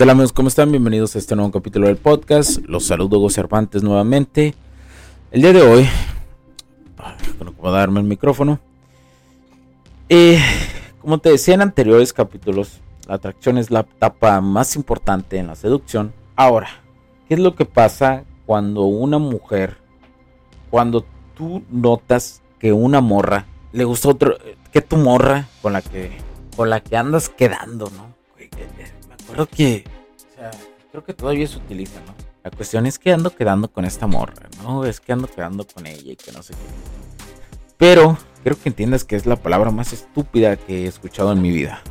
Tal amigos? ¿Cómo están? Bienvenidos a este nuevo capítulo del podcast. Los saludo Hugo Cervantes nuevamente. El día de hoy, a darme el micrófono. Eh, como te decía en anteriores capítulos, la atracción es la etapa más importante en la seducción. Ahora, ¿qué es lo que pasa cuando una mujer, cuando tú notas que una morra le gusta otro, que tu morra con la que, con la que andas quedando, ¿no? Creo que, o sea, creo que todavía se utiliza, ¿no? La cuestión es que ando quedando con esta morra, ¿no? Es que ando quedando con ella y que no sé qué. Pero creo que entiendas que es la palabra más estúpida que he escuchado en mi vida.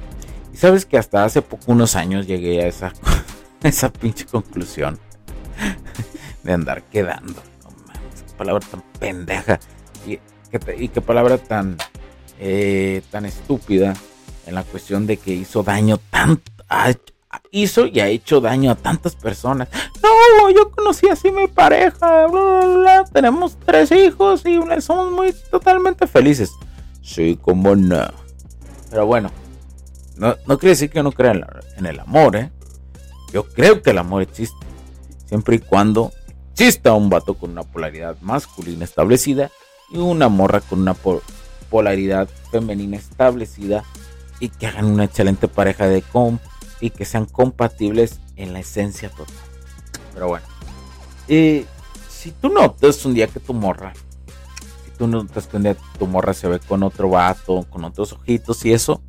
Y sabes que hasta hace poco, unos años, llegué a esa, esa pinche conclusión de andar quedando. No mames, qué palabra tan pendeja. Y, qué palabra tan, eh, tan estúpida en la cuestión de que hizo daño tanto, hizo y ha hecho daño a tantas personas. No, yo conocí así mi pareja, tenemos tres hijos y somos muy totalmente felices. Sí, como no. Pero bueno, no, no quiere decir que no crea en, el amor, ¿eh? Yo creo que el amor existe, siempre y cuando exista un vato con una polaridad masculina establecida y una morra con una polaridad femenina establecida y que hagan una excelente pareja de comp y que sean compatibles en la esencia total. Pero bueno, y si tú notas un día que tu morra, si tú notas que un día tu morra se ve con otro vato, con otros ojitos y eso,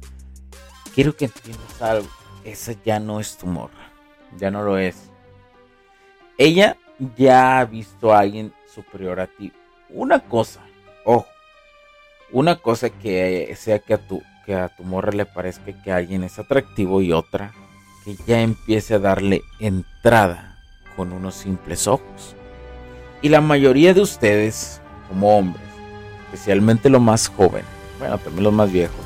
quiero que entiendas algo. Esa ya no es tu morra, ya no lo es. Ella ya ha visto a alguien superior a ti. Una cosa, ojo, una cosa que sea que a tu que a tu morra le parezca que alguien es atractivo y otra que ya empiece a darle entrada con unos simples ojos. Y la mayoría de ustedes, como hombres, especialmente los más jóvenes, bueno, también los más viejos,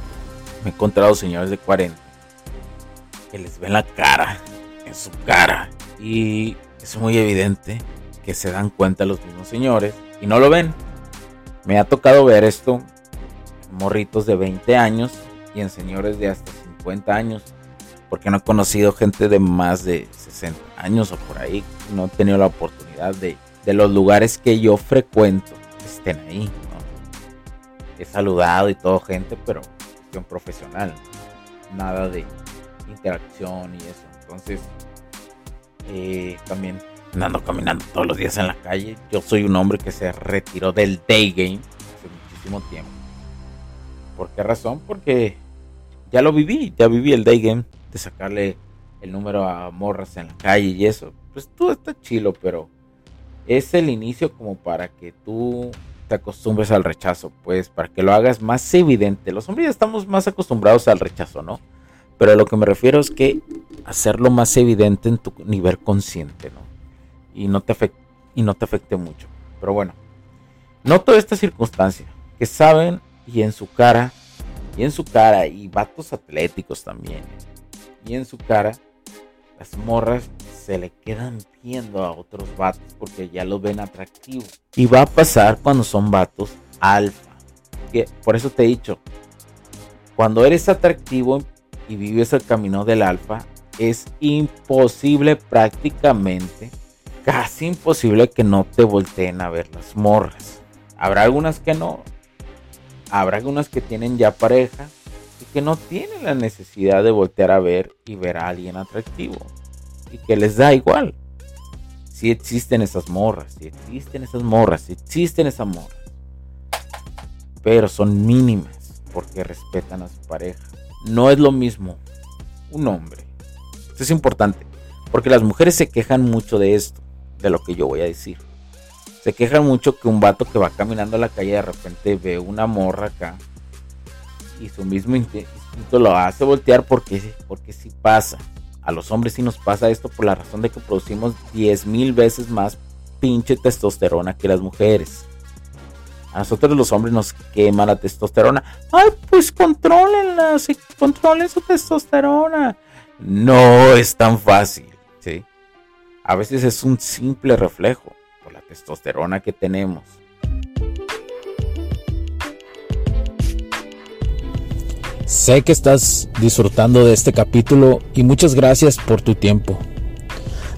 me he encontrado señores de 40 que les ven la cara, en su cara, y es muy evidente que se dan cuenta los mismos señores y no lo ven. Me ha tocado ver esto morritos de 20 años y en señores de hasta 50 años, porque no he conocido gente de más de 60 años o por ahí, no he tenido la oportunidad de, de los lugares que yo frecuento estén ahí. He saludado y todo gente, pero cuestión profesional, nada de interacción y eso. Entonces, eh, también andando caminando todos los días en la calle. Yo soy un hombre que se retiró del day game hace muchísimo tiempo. ¿Por qué razón? Porque ya lo viví, ya viví el day game de sacarle el número a morras en la calle y eso. Pues todo está chilo, pero es el inicio como para que tú te acostumbres al rechazo, pues para que lo hagas más evidente. Los hombres ya estamos más acostumbrados al rechazo, ¿no? Pero a lo que me refiero es que hacerlo más evidente en tu nivel consciente, ¿no? Y no te y no te afecte mucho. Pero bueno, noto esta circunstancia, que saben y en su cara, y en su cara, y vatos atléticos también, y en su cara, las morras se le quedan viendo a otros vatos porque ya los ven atractivos. Y va a pasar cuando son vatos alfa. Que por eso te he dicho, cuando eres atractivo y vives el camino del alfa, es imposible prácticamente, casi imposible que no te volteen a ver las morras. Habrá algunas que no, habrá algunas que tienen ya pareja y que no tienen la necesidad de voltear a ver y ver a alguien atractivo y que les da igual. Si existen esas morras, si existen esas morras, si existen esas morras. Pero son mínimas porque respetan a su pareja. No es lo mismo un hombre. Esto es importante porque las mujeres se quejan mucho de esto, de lo que yo voy a decir. Se quejan mucho que un vato que va caminando a la calle de repente ve una morra acá y su mismo instinto lo hace voltear porque, porque si pasa. A los hombres sí nos pasa esto por la razón de que producimos 10 mil veces más pinche testosterona que las mujeres. A nosotros los hombres nos quema la testosterona. Ay, pues contrólenla, controlen su testosterona. No es tan fácil, ¿sí? A veces es un simple reflejo testosterona que tenemos. Sé que estás disfrutando de este capítulo y muchas gracias por tu tiempo.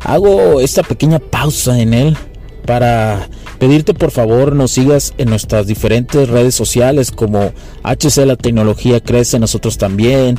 Hago esta pequeña pausa en él para pedirte por favor nos sigas en nuestras diferentes redes sociales como HC La Tecnología Crece, nosotros también,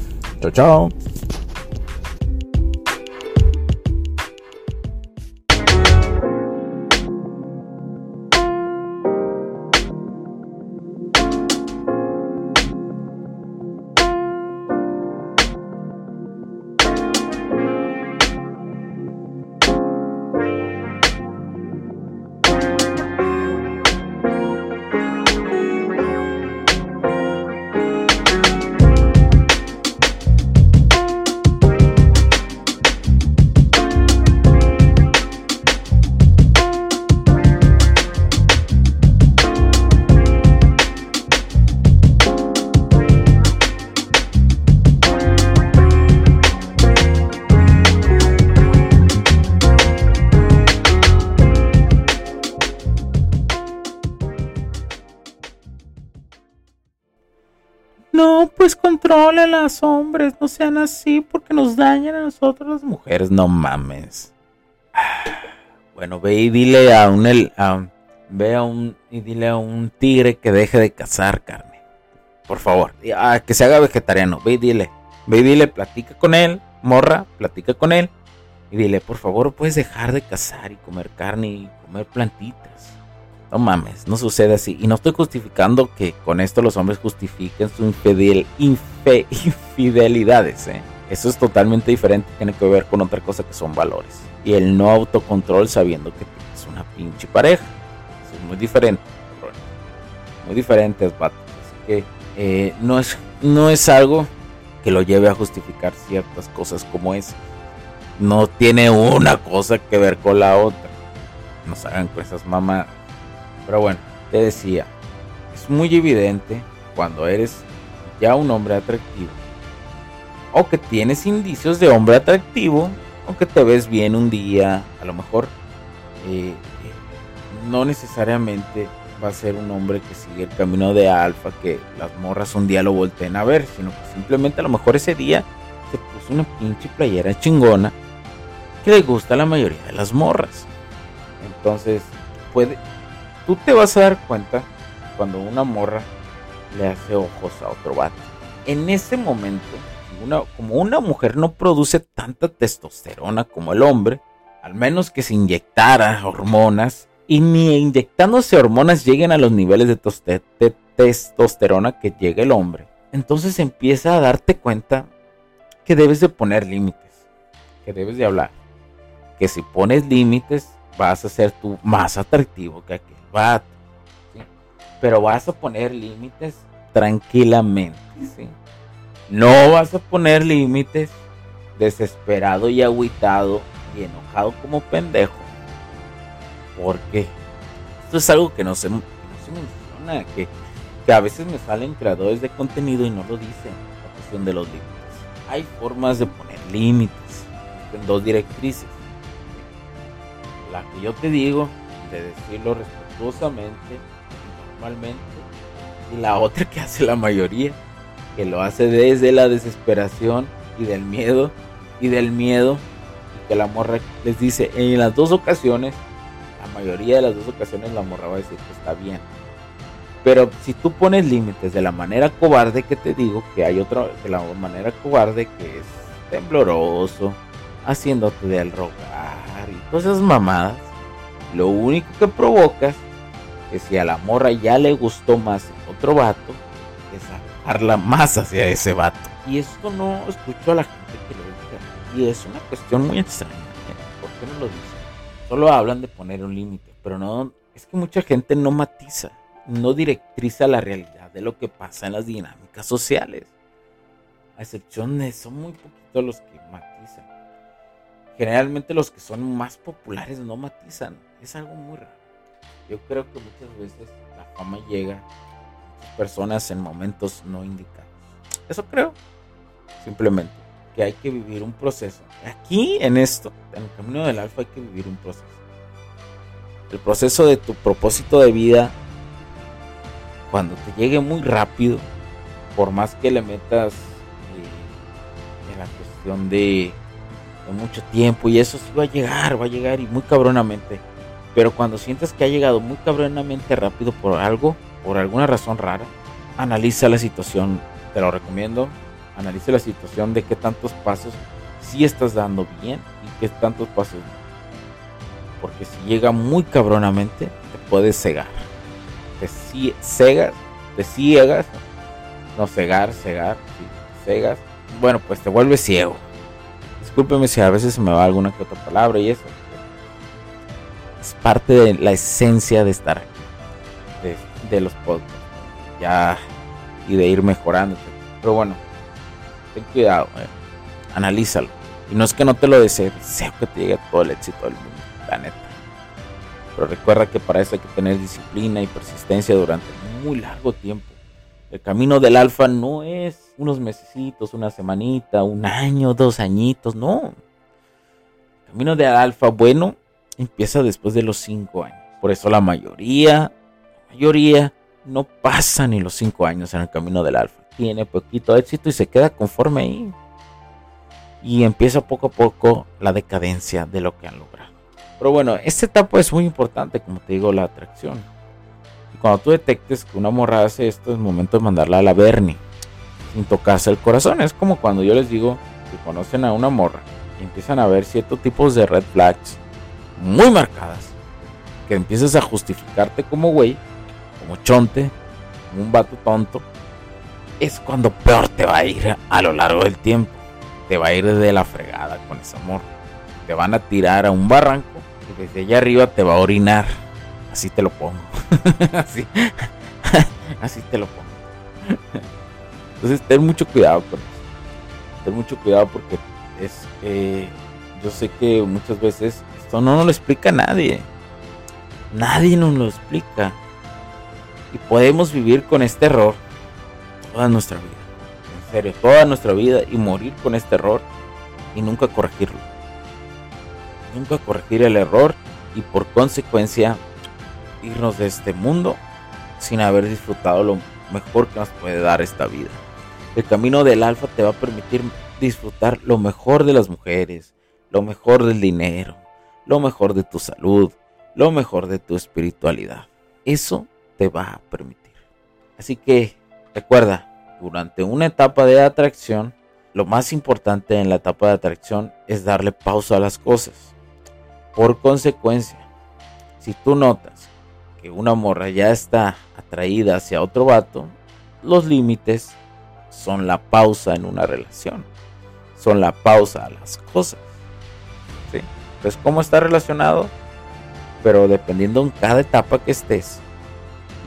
Chao, chao. Las hombres, no sean así porque nos dañan a nosotros las mujeres, no mames. Bueno, ve y dile a un, ve a un y dile a un tigre que deje de cazar carne. Por favor, que se haga vegetariano. Ve y dile, ve y dile, platica con él, morra, platica con él y dile, por favor, puedes dejar de cazar y comer carne y comer plantitas. No mames, no sucede así. Y no estoy justificando que con esto los hombres justifiquen sus infidel, infidelidades. ¿eh? Eso es totalmente diferente. Tiene que ver con otra cosa que son valores. Y el no autocontrol sabiendo que tienes una pinche pareja. Eso es muy diferente. Muy diferente, es vato. Así que eh, no, es, no es algo que lo lleve a justificar ciertas cosas como es. No tiene una cosa que ver con la otra. No hagan con esas mamás pero bueno, te decía, es muy evidente cuando eres ya un hombre atractivo. O que tienes indicios de hombre atractivo. O que te ves bien un día. A lo mejor eh, eh, no necesariamente va a ser un hombre que sigue el camino de alfa. Que las morras un día lo volteen a ver. Sino que simplemente a lo mejor ese día se puso una pinche playera chingona. Que le gusta a la mayoría de las morras. Entonces puede, tú te vas a dar cuenta cuando una morra le hace ojos a otro vato. En ese momento, una, como una mujer no produce tanta testosterona como el hombre, al menos que se inyectara hormonas, y ni inyectándose hormonas lleguen a los niveles de, de testosterona que llega el hombre, entonces empieza a darte cuenta que debes de poner límites, que debes de hablar, que si pones límites vas a ser tú más atractivo que aquel vato, pero vas a poner límites tranquilamente. No vas a poner límites desesperado y agüitado y enojado como pendejo. Porque esto es algo que no se, menciona, que, que, a veces me salen creadores de contenido y no lo dicen, la cuestión de los límites. Hay formas de poner límites en dos directrices. La que yo te digo, de decirlo respetuosamente, normalmente, y la otra que hace la mayoría, que lo hace desde la desesperación y del miedo y del miedo y que la morra les dice en las dos ocasiones la mayoría de las dos ocasiones la morra va a decir que está bien. Pero si tú pones límites de la manera cobarde que te digo que hay otra de la manera cobarde que es tembloroso haciéndote del rogar y cosas mamadas lo único que provocas es si a la morra ya le gustó más otro vato es más hacia ese vato. Y esto no escucho a la gente que lo dice. Y es una cuestión muy extraña. ¿eh? ¿Por qué no lo dicen? Solo hablan de poner un límite, pero no, es que mucha gente no matiza, no directriza la realidad de lo que pasa en las dinámicas sociales. A excepción de son muy poquitos los que matizan. Generalmente los que son más populares no matizan. Es algo muy raro. Yo creo que muchas veces la fama llega personas en momentos no indicados. Eso creo. Simplemente que hay que vivir un proceso. Aquí en esto, en el camino del alfa hay que vivir un proceso. El proceso de tu propósito de vida, cuando te llegue muy rápido, por más que le metas eh, en la cuestión de, mucho tiempo y eso sí va a llegar, va a llegar y muy cabronamente. Pero cuando sientes que ha llegado muy cabronamente rápido por algo, por alguna razón rara, analiza la situación, te lo recomiendo, analiza la situación de qué tantos pasos sí estás dando bien y qué tantos pasos no. Porque si llega muy cabronamente, te puedes cegar. Te cegas, te ciegas, no cegar, cegar, cegas. Bueno, pues te vuelves ciego. Discúlpeme si a veces se me va alguna que otra palabra y eso. Es parte de la esencia de estar aquí de los podcasts. Ya, y de ir mejorando. Pero bueno, ten cuidado, eh. analízalo. Y no es que no te lo desee, deseo que te llegue todo el éxito del mundo, la neta. Pero recuerda que para eso hay que tener disciplina y persistencia durante muy largo tiempo. El camino del alfa no es unos mesecitos, una semanita, un año, dos añitos, no. El camino del alfa bueno empieza después de los cinco años. Por eso la mayoría mayoría no pasa ni los cinco años en el camino del alfa. Tiene poquito éxito y se queda conforme ahí. Y empieza poco a poco la decadencia de lo que han logrado. Pero bueno, esta etapa es muy importante, como te digo, la atracción. Cuando tú detectes que una morra hace esto, es momento de mandarla a la Bernie. Sin tocarse el corazón. Es como cuando yo les digo que conocen a una morra y empiezan a ver ciertos tipos de red flags muy marcadas. Que empiezas a justificarte como güey como chonte, como un vato tonto, es cuando peor te va a ir a lo largo del tiempo. Te va a ir de la fregada con ese amor. Te van a tirar a un barranco y desde allá arriba te va a orinar. Así te lo pongo. así, así te lo pongo. Entonces ten mucho cuidado con eso. Ten mucho cuidado porque es eh, yo sé que muchas veces esto no nos lo explica nadie. Nadie nos lo explica. Y podemos vivir con este error toda nuestra vida. En serio, toda nuestra vida y morir con este error y nunca corregirlo. Nunca corregir el error y por consecuencia irnos de este mundo sin haber disfrutado lo mejor que nos puede dar esta vida. El camino del alfa te va a permitir disfrutar lo mejor de las mujeres, lo mejor del dinero, lo mejor de tu salud, lo mejor de tu espiritualidad. Eso te va a permitir. Así que recuerda, durante una etapa de atracción, lo más importante en la etapa de atracción es darle pausa a las cosas. Por consecuencia, si tú notas que una morra ya está atraída hacia otro vato, los límites son la pausa en una relación. Son la pausa a las cosas. ¿Sí? Entonces, ¿cómo está relacionado? Pero dependiendo en cada etapa que estés,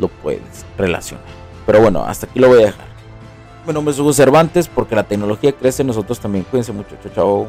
lo puedes relacionar. Pero bueno, hasta aquí lo voy a dejar. Mi nombre es Hugo Cervantes porque la tecnología crece, nosotros también. Cuídense mucho. Chao,